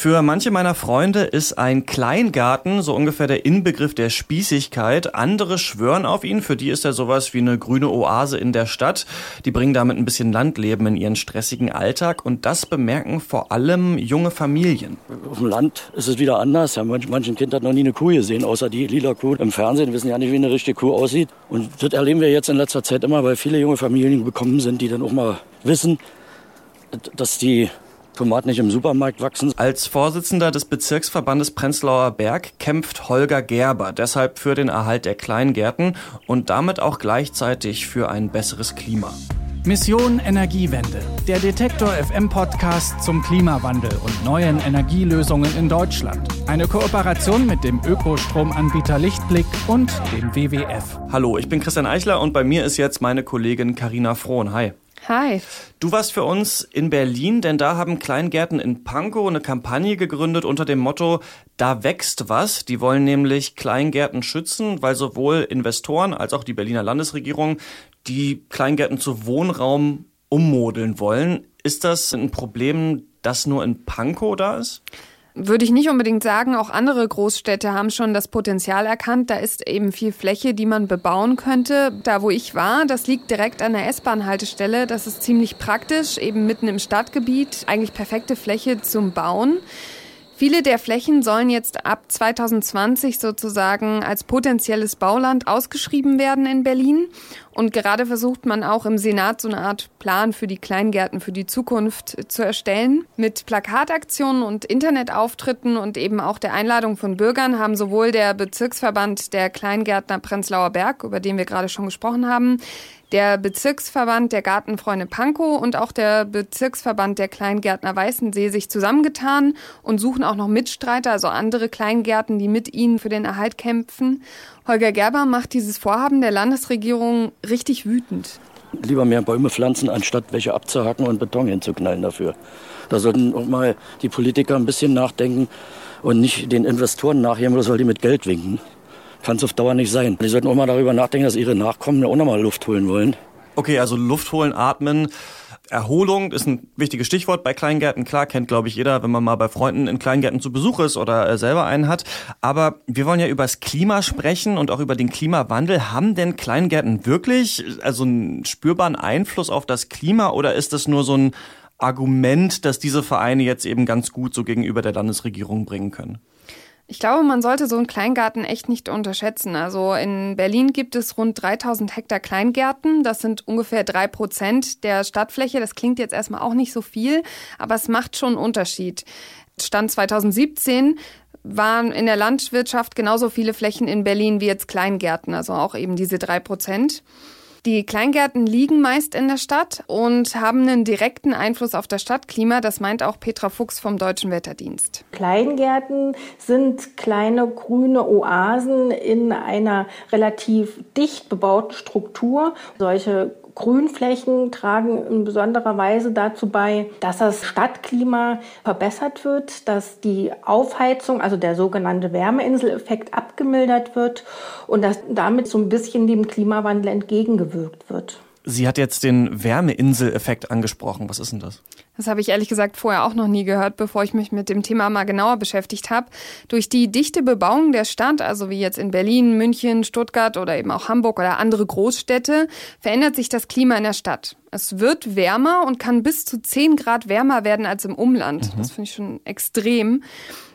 Für manche meiner Freunde ist ein Kleingarten so ungefähr der Inbegriff der Spießigkeit. Andere schwören auf ihn. Für die ist er sowas wie eine grüne Oase in der Stadt. Die bringen damit ein bisschen Landleben in ihren stressigen Alltag. Und das bemerken vor allem junge Familien. Auf dem Land ist es wieder anders. Ja, manch, manchen Kind hat noch nie eine Kuh gesehen, außer die lila Kuh im Fernsehen. Wir wissen ja nicht, wie eine richtige Kuh aussieht. Und das erleben wir jetzt in letzter Zeit immer, weil viele junge Familien bekommen sind, die dann auch mal wissen, dass die Tomaten nicht im Supermarkt wachsen. Als Vorsitzender des Bezirksverbandes Prenzlauer Berg kämpft Holger Gerber deshalb für den Erhalt der Kleingärten und damit auch gleichzeitig für ein besseres Klima. Mission Energiewende, der Detektor FM Podcast zum Klimawandel und neuen Energielösungen in Deutschland. Eine Kooperation mit dem Ökostromanbieter Lichtblick und dem WWF. Hallo, ich bin Christian Eichler und bei mir ist jetzt meine Kollegin Karina Frohn. Hi. Hi. Du warst für uns in Berlin, denn da haben Kleingärten in Pankow eine Kampagne gegründet unter dem Motto Da wächst was. Die wollen nämlich Kleingärten schützen, weil sowohl Investoren als auch die Berliner Landesregierung die Kleingärten zu Wohnraum ummodeln wollen. Ist das ein Problem, das nur in Pankow da ist? Würde ich nicht unbedingt sagen. Auch andere Großstädte haben schon das Potenzial erkannt. Da ist eben viel Fläche, die man bebauen könnte. Da, wo ich war, das liegt direkt an der S-Bahn-Haltestelle. Das ist ziemlich praktisch, eben mitten im Stadtgebiet. Eigentlich perfekte Fläche zum Bauen. Viele der Flächen sollen jetzt ab 2020 sozusagen als potenzielles Bauland ausgeschrieben werden in Berlin. Und gerade versucht man auch im Senat so eine Art Plan für die Kleingärten für die Zukunft zu erstellen. Mit Plakataktionen und Internetauftritten und eben auch der Einladung von Bürgern haben sowohl der Bezirksverband der Kleingärtner Prenzlauer Berg, über den wir gerade schon gesprochen haben, der Bezirksverband der Gartenfreunde Pankow und auch der Bezirksverband der Kleingärtner Weißensee sich zusammengetan und suchen auch noch Mitstreiter, also andere Kleingärten, die mit ihnen für den Erhalt kämpfen. Holger Gerber macht dieses Vorhaben der Landesregierung richtig wütend. Lieber mehr Bäume pflanzen, anstatt welche abzuhacken und Beton hinzuknallen dafür. Da sollten auch mal die Politiker ein bisschen nachdenken und nicht den Investoren nachgeben, oder soll die mit Geld winken kann es auf Dauer nicht sein. Die sollten auch mal darüber nachdenken, dass ihre Nachkommen auch noch mal Luft holen wollen. Okay, also Luft holen, atmen. Erholung ist ein wichtiges Stichwort bei Kleingärten. Klar, kennt, glaube ich, jeder, wenn man mal bei Freunden in Kleingärten zu Besuch ist oder äh, selber einen hat. Aber wir wollen ja über das Klima sprechen und auch über den Klimawandel. Haben denn Kleingärten wirklich also einen spürbaren Einfluss auf das Klima oder ist das nur so ein Argument, dass diese Vereine jetzt eben ganz gut so gegenüber der Landesregierung bringen können? Ich glaube, man sollte so einen Kleingarten echt nicht unterschätzen. Also in Berlin gibt es rund 3000 Hektar Kleingärten. Das sind ungefähr drei Prozent der Stadtfläche. Das klingt jetzt erstmal auch nicht so viel, aber es macht schon einen Unterschied. Stand 2017 waren in der Landwirtschaft genauso viele Flächen in Berlin wie jetzt Kleingärten, also auch eben diese drei Prozent. Die Kleingärten liegen meist in der Stadt und haben einen direkten Einfluss auf das Stadtklima. Das meint auch Petra Fuchs vom Deutschen Wetterdienst. Kleingärten sind kleine grüne Oasen in einer relativ dicht bebauten Struktur. Solche Grünflächen tragen in besonderer Weise dazu bei, dass das Stadtklima verbessert wird, dass die Aufheizung, also der sogenannte Wärmeinseleffekt, abgemildert wird und dass damit so ein bisschen dem Klimawandel entgegengewirkt wird. Sie hat jetzt den Wärmeinseleffekt angesprochen. Was ist denn das? Das habe ich ehrlich gesagt vorher auch noch nie gehört, bevor ich mich mit dem Thema mal genauer beschäftigt habe. Durch die dichte Bebauung der Stadt, also wie jetzt in Berlin, München, Stuttgart oder eben auch Hamburg oder andere Großstädte, verändert sich das Klima in der Stadt. Es wird wärmer und kann bis zu 10 Grad wärmer werden als im Umland. Mhm. Das finde ich schon extrem.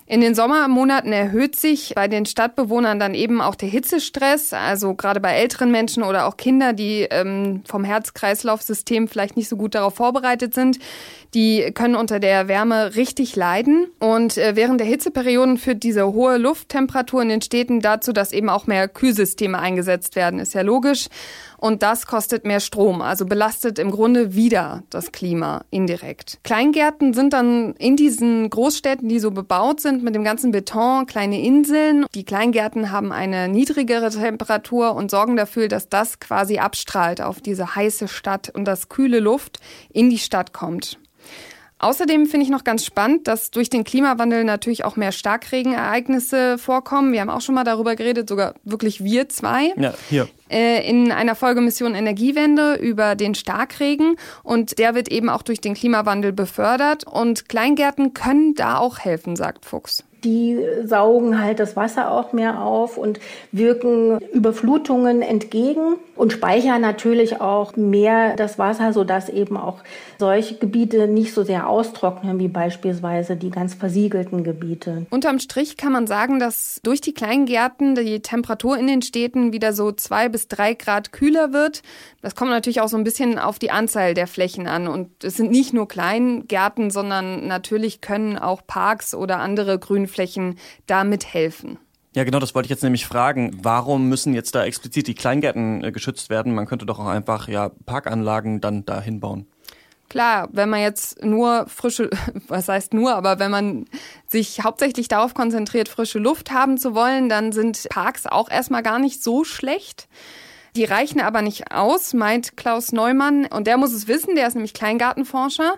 In den Sommermonaten erhöht sich bei den Stadtbewohnern dann eben auch der Hitzestress, also gerade bei älteren Menschen oder auch Kinder, die ähm, vom Herz-Kreislauf-System vielleicht nicht so gut darauf vorbereitet sind, die können unter der Wärme richtig leiden. Und äh, während der Hitzeperioden führt diese hohe Lufttemperatur in den Städten dazu, dass eben auch mehr Kühlsysteme eingesetzt werden. Ist ja logisch. Und das kostet mehr Strom, also belastet im Grunde wieder das Klima indirekt. Kleingärten sind dann in diesen Großstädten, die so bebaut sind, mit dem ganzen Beton, kleine Inseln. Die Kleingärten haben eine niedrigere Temperatur und sorgen dafür, dass das quasi abstrahlt auf diese heiße Stadt und das kühle Luft in die Stadt kommt. Außerdem finde ich noch ganz spannend, dass durch den Klimawandel natürlich auch mehr Starkregenereignisse vorkommen. Wir haben auch schon mal darüber geredet, sogar wirklich wir zwei. Ja, hier. Äh, in einer Folge Mission Energiewende über den Starkregen. Und der wird eben auch durch den Klimawandel befördert. Und Kleingärten können da auch helfen, sagt Fuchs die saugen halt das Wasser auch mehr auf und wirken Überflutungen entgegen und speichern natürlich auch mehr das Wasser, sodass eben auch solche Gebiete nicht so sehr austrocknen wie beispielsweise die ganz versiegelten Gebiete. Unterm Strich kann man sagen, dass durch die Kleingärten die Temperatur in den Städten wieder so zwei bis drei Grad kühler wird. Das kommt natürlich auch so ein bisschen auf die Anzahl der Flächen an. Und es sind nicht nur Kleingärten, sondern natürlich können auch Parks oder andere Grünflächen damit helfen. Ja, genau, das wollte ich jetzt nämlich fragen. Warum müssen jetzt da explizit die Kleingärten äh, geschützt werden? Man könnte doch auch einfach ja Parkanlagen dann da hinbauen. Klar, wenn man jetzt nur frische, was heißt nur, aber wenn man sich hauptsächlich darauf konzentriert, frische Luft haben zu wollen, dann sind Parks auch erstmal gar nicht so schlecht. Die reichen aber nicht aus, meint Klaus Neumann. Und der muss es wissen, der ist nämlich Kleingartenforscher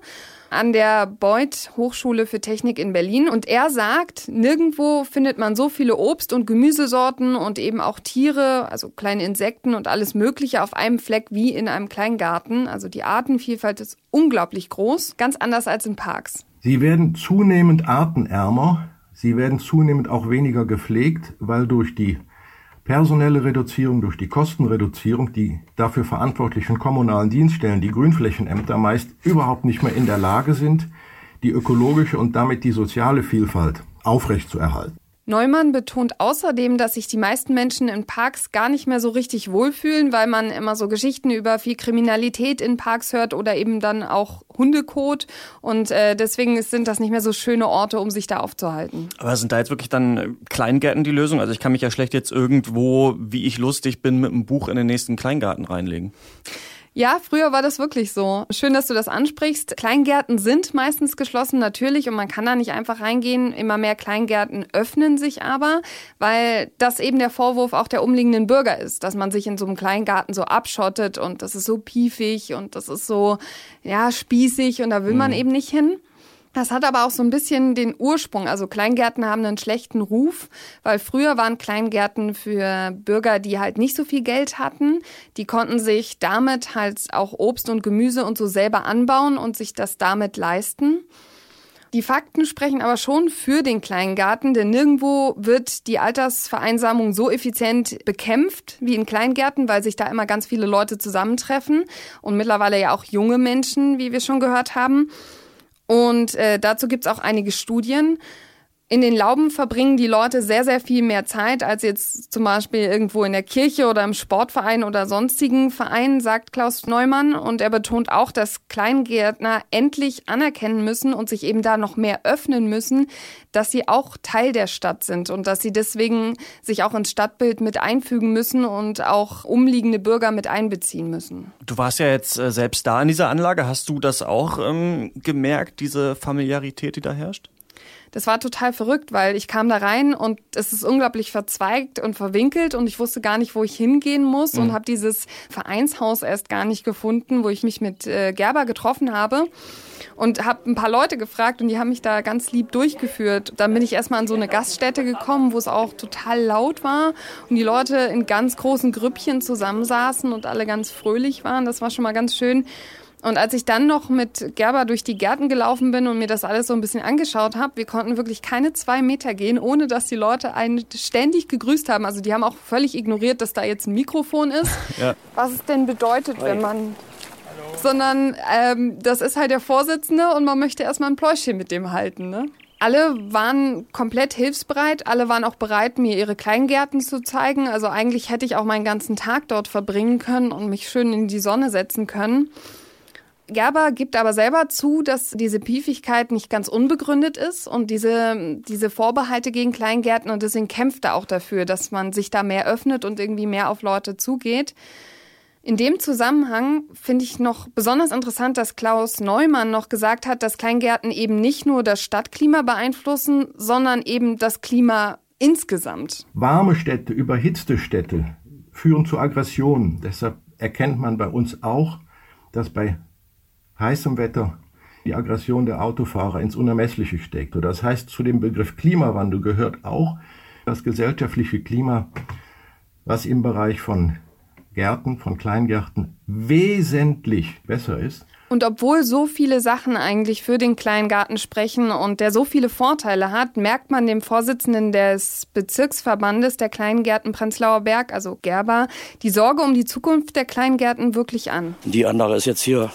an der Beuth Hochschule für Technik in Berlin. Und er sagt, nirgendwo findet man so viele Obst- und Gemüsesorten und eben auch Tiere, also kleine Insekten und alles Mögliche auf einem Fleck wie in einem Kleingarten. Also die Artenvielfalt ist unglaublich groß, ganz anders als in Parks. Sie werden zunehmend artenärmer. Sie werden zunehmend auch weniger gepflegt, weil durch die personelle Reduzierung durch die Kostenreduzierung die dafür verantwortlichen kommunalen Dienststellen, die Grünflächenämter meist überhaupt nicht mehr in der Lage sind, die ökologische und damit die soziale Vielfalt aufrechtzuerhalten. Neumann betont außerdem, dass sich die meisten Menschen in Parks gar nicht mehr so richtig wohlfühlen, weil man immer so Geschichten über viel Kriminalität in Parks hört oder eben dann auch Hundekot. Und äh, deswegen sind das nicht mehr so schöne Orte, um sich da aufzuhalten. Aber sind da jetzt wirklich dann äh, Kleingärten die Lösung? Also ich kann mich ja schlecht jetzt irgendwo, wie ich lustig bin, mit einem Buch in den nächsten Kleingarten reinlegen. Ja, früher war das wirklich so. Schön, dass du das ansprichst. Kleingärten sind meistens geschlossen, natürlich, und man kann da nicht einfach reingehen. Immer mehr Kleingärten öffnen sich aber, weil das eben der Vorwurf auch der umliegenden Bürger ist, dass man sich in so einem Kleingarten so abschottet und das ist so piefig und das ist so, ja, spießig und da will man mhm. eben nicht hin. Das hat aber auch so ein bisschen den Ursprung. Also Kleingärten haben einen schlechten Ruf, weil früher waren Kleingärten für Bürger, die halt nicht so viel Geld hatten. Die konnten sich damit halt auch Obst und Gemüse und so selber anbauen und sich das damit leisten. Die Fakten sprechen aber schon für den Kleingarten, denn nirgendwo wird die Altersvereinsamung so effizient bekämpft wie in Kleingärten, weil sich da immer ganz viele Leute zusammentreffen und mittlerweile ja auch junge Menschen, wie wir schon gehört haben. Und äh, dazu gibt's auch einige Studien. In den Lauben verbringen die Leute sehr, sehr viel mehr Zeit als jetzt zum Beispiel irgendwo in der Kirche oder im Sportverein oder sonstigen Vereinen, sagt Klaus Neumann. Und er betont auch, dass Kleingärtner endlich anerkennen müssen und sich eben da noch mehr öffnen müssen, dass sie auch Teil der Stadt sind und dass sie deswegen sich auch ins Stadtbild mit einfügen müssen und auch umliegende Bürger mit einbeziehen müssen. Du warst ja jetzt äh, selbst da in dieser Anlage. Hast du das auch ähm, gemerkt, diese Familiarität, die da herrscht? Das war total verrückt, weil ich kam da rein und es ist unglaublich verzweigt und verwinkelt und ich wusste gar nicht, wo ich hingehen muss mhm. und habe dieses Vereinshaus erst gar nicht gefunden, wo ich mich mit äh, Gerber getroffen habe und habe ein paar Leute gefragt und die haben mich da ganz lieb durchgeführt. Dann bin ich erstmal an so eine Gaststätte gekommen, wo es auch total laut war und die Leute in ganz großen Grüppchen zusammensaßen und alle ganz fröhlich waren. Das war schon mal ganz schön. Und als ich dann noch mit Gerber durch die Gärten gelaufen bin und mir das alles so ein bisschen angeschaut habe, wir konnten wirklich keine zwei Meter gehen, ohne dass die Leute einen ständig gegrüßt haben. Also die haben auch völlig ignoriert, dass da jetzt ein Mikrofon ist. Ja. Was es denn bedeutet, wenn man sondern ähm, das ist halt der Vorsitzende und man möchte erstmal ein Pläuschchen mit dem halten. Ne? Alle waren komplett hilfsbereit, alle waren auch bereit, mir ihre Kleingärten zu zeigen. Also eigentlich hätte ich auch meinen ganzen Tag dort verbringen können und mich schön in die Sonne setzen können. Gerber gibt aber selber zu, dass diese Piefigkeit nicht ganz unbegründet ist und diese, diese Vorbehalte gegen Kleingärten und deswegen kämpft er auch dafür, dass man sich da mehr öffnet und irgendwie mehr auf Leute zugeht. In dem Zusammenhang finde ich noch besonders interessant, dass Klaus Neumann noch gesagt hat, dass Kleingärten eben nicht nur das Stadtklima beeinflussen, sondern eben das Klima insgesamt. Warme Städte, überhitzte Städte führen zu Aggressionen. Deshalb erkennt man bei uns auch, dass bei heißem Wetter die Aggression der Autofahrer ins Unermessliche steckt. Und das heißt, zu dem Begriff Klimawandel gehört auch das gesellschaftliche Klima, was im Bereich von Gärten, von Kleingärten wesentlich besser ist und obwohl so viele Sachen eigentlich für den Kleingarten sprechen und der so viele Vorteile hat, merkt man dem Vorsitzenden des Bezirksverbandes der Kleingärten Prenzlauer Berg, also Gerber, die Sorge um die Zukunft der Kleingärten wirklich an. Die andere ist jetzt hier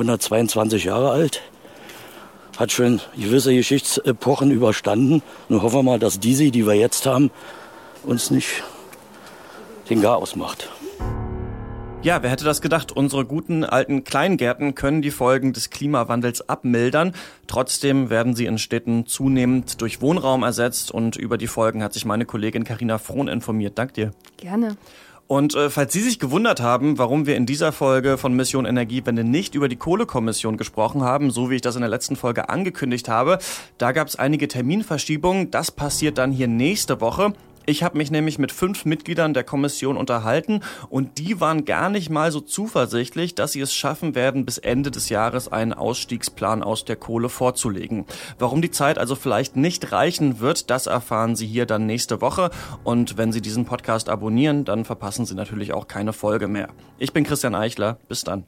122 Jahre alt, hat schon gewisse Geschichtsepochen überstanden. Nun hoffen wir mal, dass diese, die wir jetzt haben, uns nicht den Garaus macht. Ja, wer hätte das gedacht? Unsere guten alten Kleingärten können die Folgen des Klimawandels abmildern. Trotzdem werden sie in Städten zunehmend durch Wohnraum ersetzt und über die Folgen hat sich meine Kollegin Karina Frohn informiert. Dank dir. Gerne. Und äh, falls Sie sich gewundert haben, warum wir in dieser Folge von Mission Energiewende nicht über die Kohlekommission gesprochen haben, so wie ich das in der letzten Folge angekündigt habe, da gab es einige Terminverschiebungen. Das passiert dann hier nächste Woche. Ich habe mich nämlich mit fünf Mitgliedern der Kommission unterhalten und die waren gar nicht mal so zuversichtlich, dass sie es schaffen werden, bis Ende des Jahres einen Ausstiegsplan aus der Kohle vorzulegen. Warum die Zeit also vielleicht nicht reichen wird, das erfahren Sie hier dann nächste Woche. Und wenn Sie diesen Podcast abonnieren, dann verpassen Sie natürlich auch keine Folge mehr. Ich bin Christian Eichler. Bis dann.